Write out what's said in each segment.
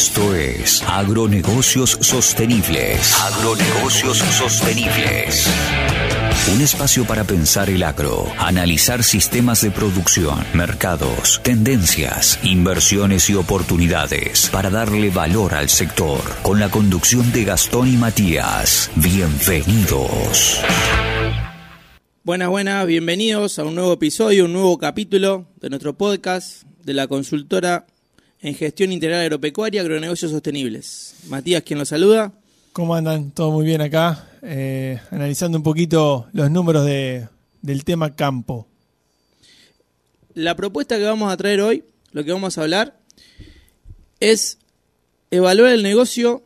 Esto es Agronegocios Sostenibles. Agronegocios Sostenibles. Un espacio para pensar el agro, analizar sistemas de producción, mercados, tendencias, inversiones y oportunidades para darle valor al sector. Con la conducción de Gastón y Matías. Bienvenidos. Buenas, buenas, bienvenidos a un nuevo episodio, un nuevo capítulo de nuestro podcast de la consultora en gestión integral agropecuaria, agronegocios sostenibles. Matías, quien lo saluda. ¿Cómo andan? Todo muy bien acá, eh, analizando un poquito los números de, del tema campo. La propuesta que vamos a traer hoy, lo que vamos a hablar, es evaluar el negocio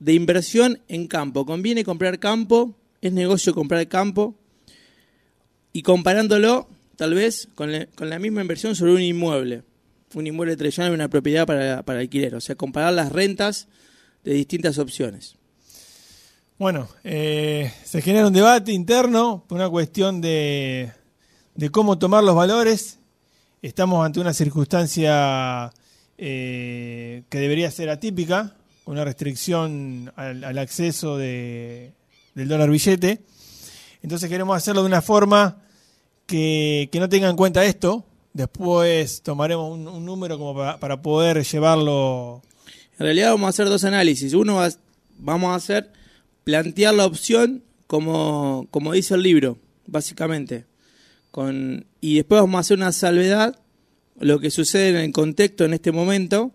de inversión en campo. ¿Conviene comprar campo? ¿Es negocio comprar campo? Y comparándolo, tal vez, con, la- con la misma inversión sobre un inmueble. Un inmueble tradicional y una propiedad para, para alquiler. O sea, comparar las rentas de distintas opciones. Bueno, eh, se genera un debate interno por una cuestión de, de cómo tomar los valores. Estamos ante una circunstancia eh, que debería ser atípica, una restricción al, al acceso de- del dólar billete. Entonces queremos hacerlo de una forma que, que no tenga en cuenta esto. Después tomaremos un, un número como para, para poder llevarlo En realidad vamos a hacer dos análisis. Uno va, vamos a hacer plantear la opción como, como dice el libro, básicamente. Con, y después vamos a hacer una salvedad, lo que sucede en el contexto en este momento,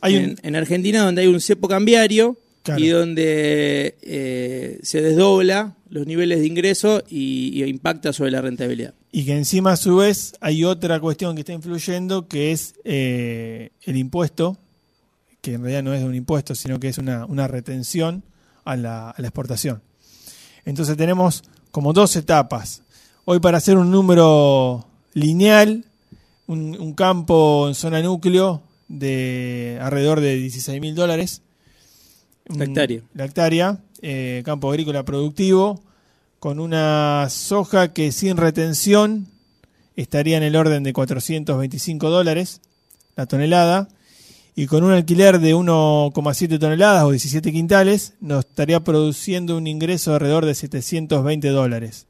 Hay un- en, en Argentina donde hay un cepo cambiario Claro. y donde eh, se desdobla los niveles de ingreso y, y impacta sobre la rentabilidad. Y que encima a su vez hay otra cuestión que está influyendo que es eh, el impuesto, que en realidad no es un impuesto, sino que es una, una retención a la, a la exportación. Entonces tenemos como dos etapas. Hoy para hacer un número lineal, un, un campo en zona núcleo de alrededor de 16 mil dólares. La hectárea. La hectárea, eh, campo agrícola productivo, con una soja que sin retención estaría en el orden de 425 dólares la tonelada, y con un alquiler de 1,7 toneladas o 17 quintales, nos estaría produciendo un ingreso de alrededor de 720 dólares.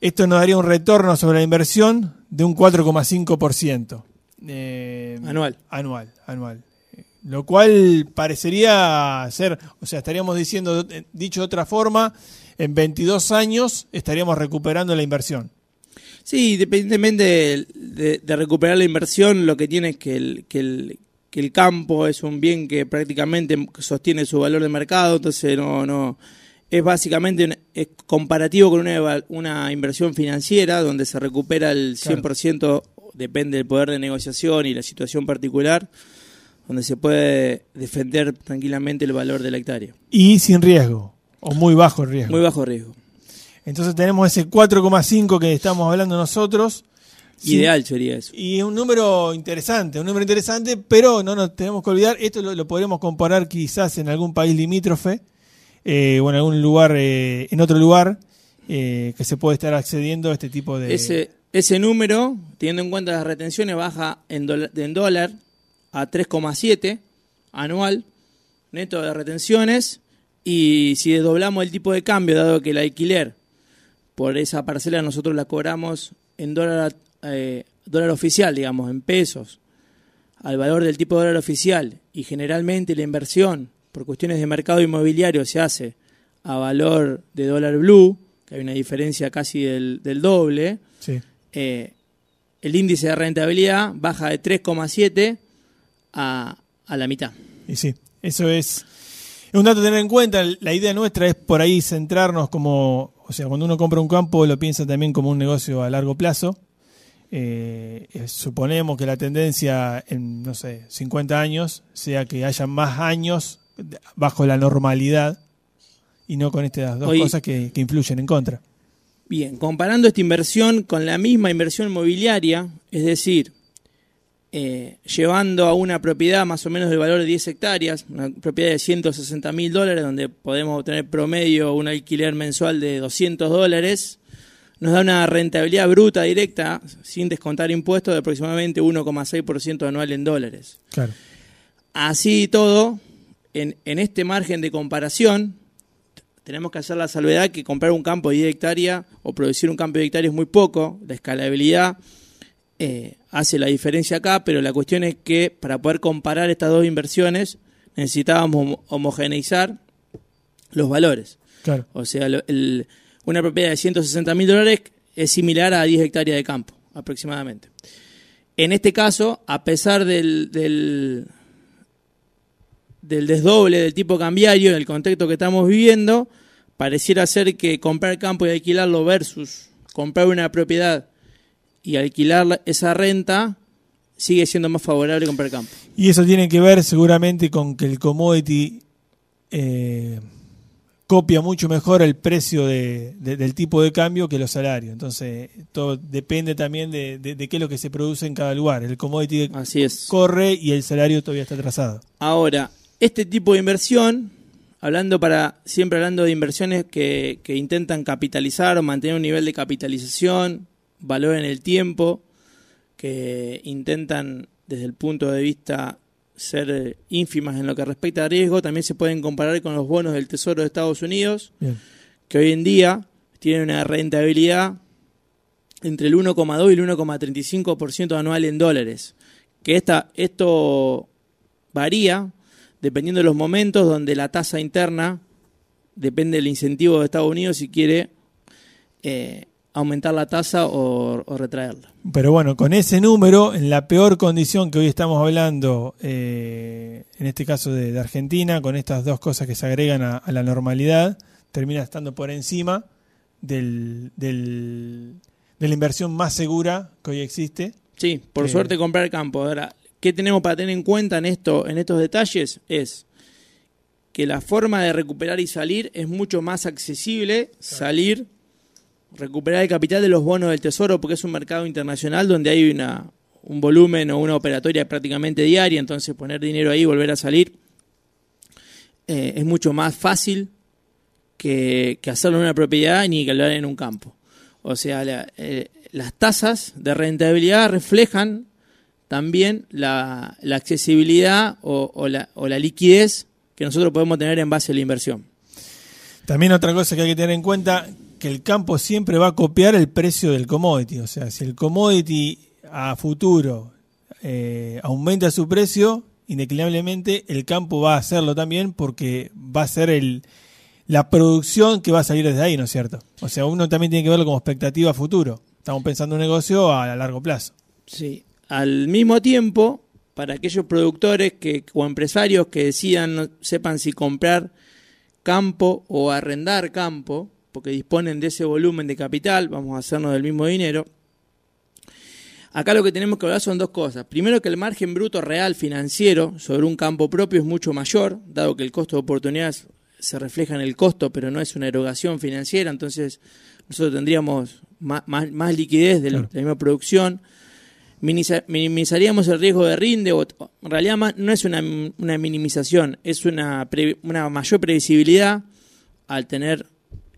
Esto nos daría un retorno sobre la inversión de un 4,5%. Eh, Anual. Anual, anual. Lo cual parecería ser, o sea, estaríamos diciendo, eh, dicho de otra forma, en 22 años estaríamos recuperando la inversión. Sí, independientemente de, de- de recuperar la inversión, lo que tiene es que el, que, el, que el campo es un bien que prácticamente sostiene su valor de mercado, entonces no, no es básicamente es comparativo con una, una inversión financiera donde se recupera el Claro. 100%, depende del poder de negociación y la situación particular, donde se puede defender tranquilamente el valor de la hectárea. Y sin riesgo, o muy bajo riesgo. Muy bajo riesgo. Entonces tenemos ese 4,5 que estamos hablando nosotros. Sí. Ideal sería eso. Y es un número interesante, un número interesante, pero no nos tenemos que olvidar, esto lo, lo podríamos comparar quizás en algún país limítrofe eh, o en algún lugar, eh, en otro lugar, eh, que se puede estar accediendo a este tipo de... Ese, ese número, teniendo en cuenta las retenciones, baja en, en dólar a 3,7 anual neto de retenciones. Y si desdoblamos el tipo de cambio, dado que el alquiler por esa parcela nosotros la cobramos en dólar, eh, dólar oficial, digamos, en pesos, al valor del tipo de dólar oficial, y generalmente la inversión por cuestiones de mercado inmobiliario se hace a valor de dólar blue, que hay una diferencia casi del, del doble, Sí. eh, el índice de rentabilidad baja de 3,7 a, a la mitad. Y sí, eso es es un dato a tener en cuenta. La idea nuestra es por ahí centrarnos como, o sea, cuando uno compra un campo lo piensa también como un negocio a largo plazo. Eh, eh, suponemos que la tendencia en, no sé, 50 años sea que haya más años bajo la normalidad y no con estas dos Hoy- cosas que, que influyen en contra. Bien, comparando esta inversión con la misma inversión inmobiliaria, es decir, eh, llevando a una propiedad más o menos del valor de 10 hectáreas, una propiedad de 160 mil dólares, donde podemos obtener promedio un alquiler mensual de 200 dólares, nos da una rentabilidad bruta directa, sin descontar impuestos, de aproximadamente 1,6% anual en dólares. Claro. Así y todo, en, en este margen de comparación, tenemos que hacer la salvedad que comprar un campo de 10 hectáreas o producir un campo de hectáreas es muy poco, la escalabilidad eh, hace la diferencia acá, pero la cuestión es que para poder comparar estas dos inversiones necesitábamos homogeneizar los valores. Claro. O sea, el- una propiedad de 160 mil dólares es similar a 10 hectáreas de campo, aproximadamente. En este caso, a pesar del, del, del desdoble del tipo cambiario en el contexto que estamos viviendo, pareciera ser que comprar campo y alquilarlo versus comprar una propiedad y alquilar la- esa renta sigue siendo más favorable comprar campo. Y eso tiene que ver seguramente con que el commodity eh, copia mucho mejor el precio de- de- del tipo de cambio que los salarios. Entonces, todo depende también de, de- de qué es lo que se produce en cada lugar. El commodity Así es. corre y el salario todavía está atrasado. Ahora, este tipo de inversión, hablando para, siempre hablando de inversiones que, que intentan capitalizar o mantener un nivel de capitalización, valor en el tiempo, que intentan desde el punto de vista ser ínfimas en lo que respecta a riesgo, también se pueden comparar con los bonos del Tesoro de Estados Unidos, Bien. que hoy en día tienen una rentabilidad entre el 1,2 y el 1,35% anual en dólares. Que esta, esto varía dependiendo de los momentos donde la tasa interna depende del incentivo de Estados Unidos si quiere eh, aumentar la tasa o, o retraerla. Pero bueno, con ese número, en la peor condición que hoy estamos hablando, eh, en este caso de, de Argentina, con estas dos cosas que se agregan a, a la normalidad, termina estando por encima del, del- de la inversión más segura que hoy existe. Sí, por Eh. suerte comprar campo. Ahora, ¿qué tenemos para tener en cuenta en esto, en estos detalles? Es que la forma de recuperar y salir es mucho más accesible salir, recuperar el capital de los bonos del tesoro, porque es un mercado internacional donde hay una, un volumen o una operatoria prácticamente diaria, entonces poner dinero ahí y volver a salir eh, es mucho más fácil que, que hacerlo en una propiedad ni que hablar en un campo. O sea, eh, las tasas de rentabilidad reflejan también la, la accesibilidad o la, o la liquidez que nosotros podemos tener en base a la inversión. También otra cosa que hay que tener en cuenta, que el campo siempre va a copiar el precio del commodity. O sea, si el commodity a futuro eh, aumenta su precio, indeclinablemente el campo va a hacerlo también porque va a ser el, la producción que va a salir desde ahí, ¿no es cierto? O sea, uno también tiene que verlo como expectativa a futuro. Estamos pensando en un negocio a, largo plazo. Sí. Al mismo tiempo, para aquellos productores que, o empresarios que decidan, no sepan si comprar campo o arrendar campo, porque disponen de ese volumen de capital, vamos a hacernos del mismo dinero. Acá lo que tenemos que hablar son dos cosas. Primero que el margen bruto real financiero sobre un campo propio es mucho mayor, dado que el costo de oportunidades se refleja en el costo, pero no es una erogación financiera, entonces nosotros tendríamos más, más, más liquidez de la, Claro. de la misma producción. Minimiza- minimizaríamos el riesgo de rinde, o en realidad no es una, una minimización, es una, pre- una mayor previsibilidad al tener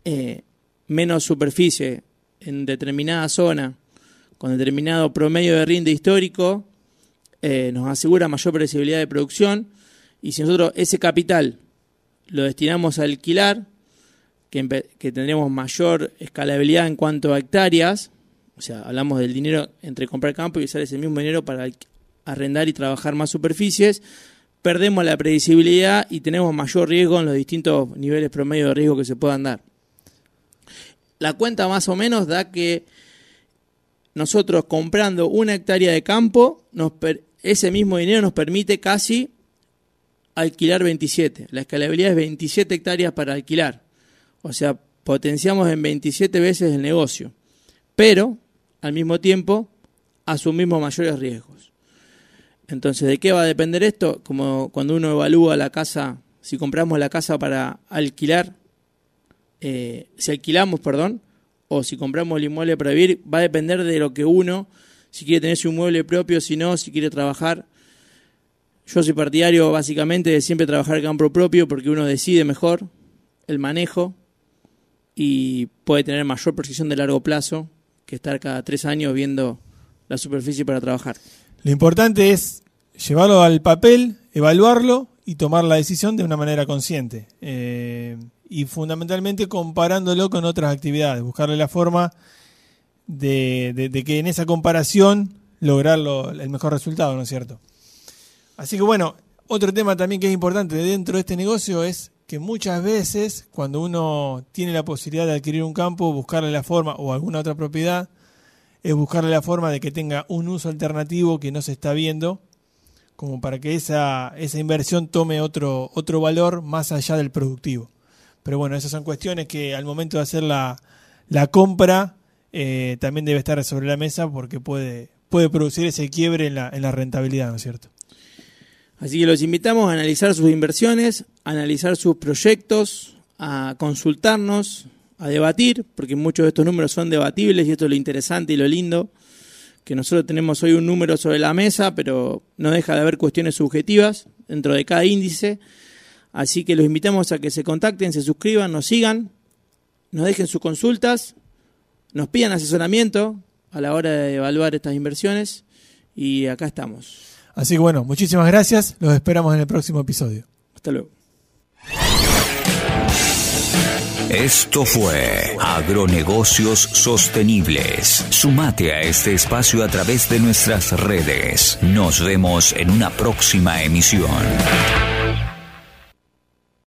eh, menos superficie en determinada zona, con determinado promedio de rinde histórico, eh, nos asegura mayor previsibilidad de producción, y si nosotros ese capital lo destinamos a alquilar, que, que tendremos mayor escalabilidad en cuanto a hectáreas, o sea, hablamos del dinero entre comprar campo y usar ese mismo dinero para arrendar y trabajar más superficies, perdemos la predecibilidad y tenemos mayor riesgo en los distintos niveles promedio de riesgo que se puedan dar. La cuenta más o menos da que nosotros comprando una hectárea de campo, ese mismo dinero nos permite casi alquilar 27. La escalabilidad es 27 hectáreas para alquilar. O sea, potenciamos en 27 veces el negocio. Pero, al mismo tiempo, asumimos mayores riesgos. Entonces, ¿de qué va a depender esto? Como cuando uno evalúa la casa, si compramos la casa para alquilar, eh, si alquilamos, perdón, o si compramos el inmueble para vivir, va a depender de lo que uno, si quiere tener su inmueble propio, si no, si quiere trabajar. Yo soy partidario básicamente de siempre trabajar campo propio porque uno decide mejor el manejo y puede tener mayor precisión de largo plazo que estar cada tres años viendo la superficie para trabajar. Lo importante es llevarlo al papel, evaluarlo y tomar la decisión de una manera consciente. Eh, y fundamentalmente comparándolo con otras actividades, buscarle la forma de, que en esa comparación lograr el mejor resultado, ¿no es cierto? Así que bueno, otro tema también que es importante dentro de este negocio es que muchas veces cuando uno tiene la posibilidad de adquirir un campo, buscarle la forma o alguna otra propiedad, es buscarle la forma de que tenga un uso alternativo que no se está viendo, como para que esa, esa inversión tome otro, otro valor más allá del productivo. Pero bueno, esas son cuestiones que al momento de hacer la, la compra eh, también debe estar sobre la mesa porque puede, puede producir ese quiebre en la, en la rentabilidad, ¿no es cierto? Así que los invitamos a analizar sus inversiones, a analizar sus proyectos, a consultarnos, a debatir, porque muchos de estos números son debatibles y esto es lo interesante y lo lindo, que nosotros tenemos hoy un número sobre la mesa, pero no deja de haber cuestiones subjetivas dentro de cada índice. Así que los invitamos a que se contacten, se suscriban, nos sigan, nos dejen sus consultas, nos pidan asesoramiento a la hora de evaluar estas inversiones y acá estamos. Así que bueno, muchísimas gracias. Los esperamos en el próximo episodio. Hasta luego. Esto fue Agronegocios Sostenibles. Sumate a este espacio a través de nuestras redes. Nos vemos en una próxima emisión.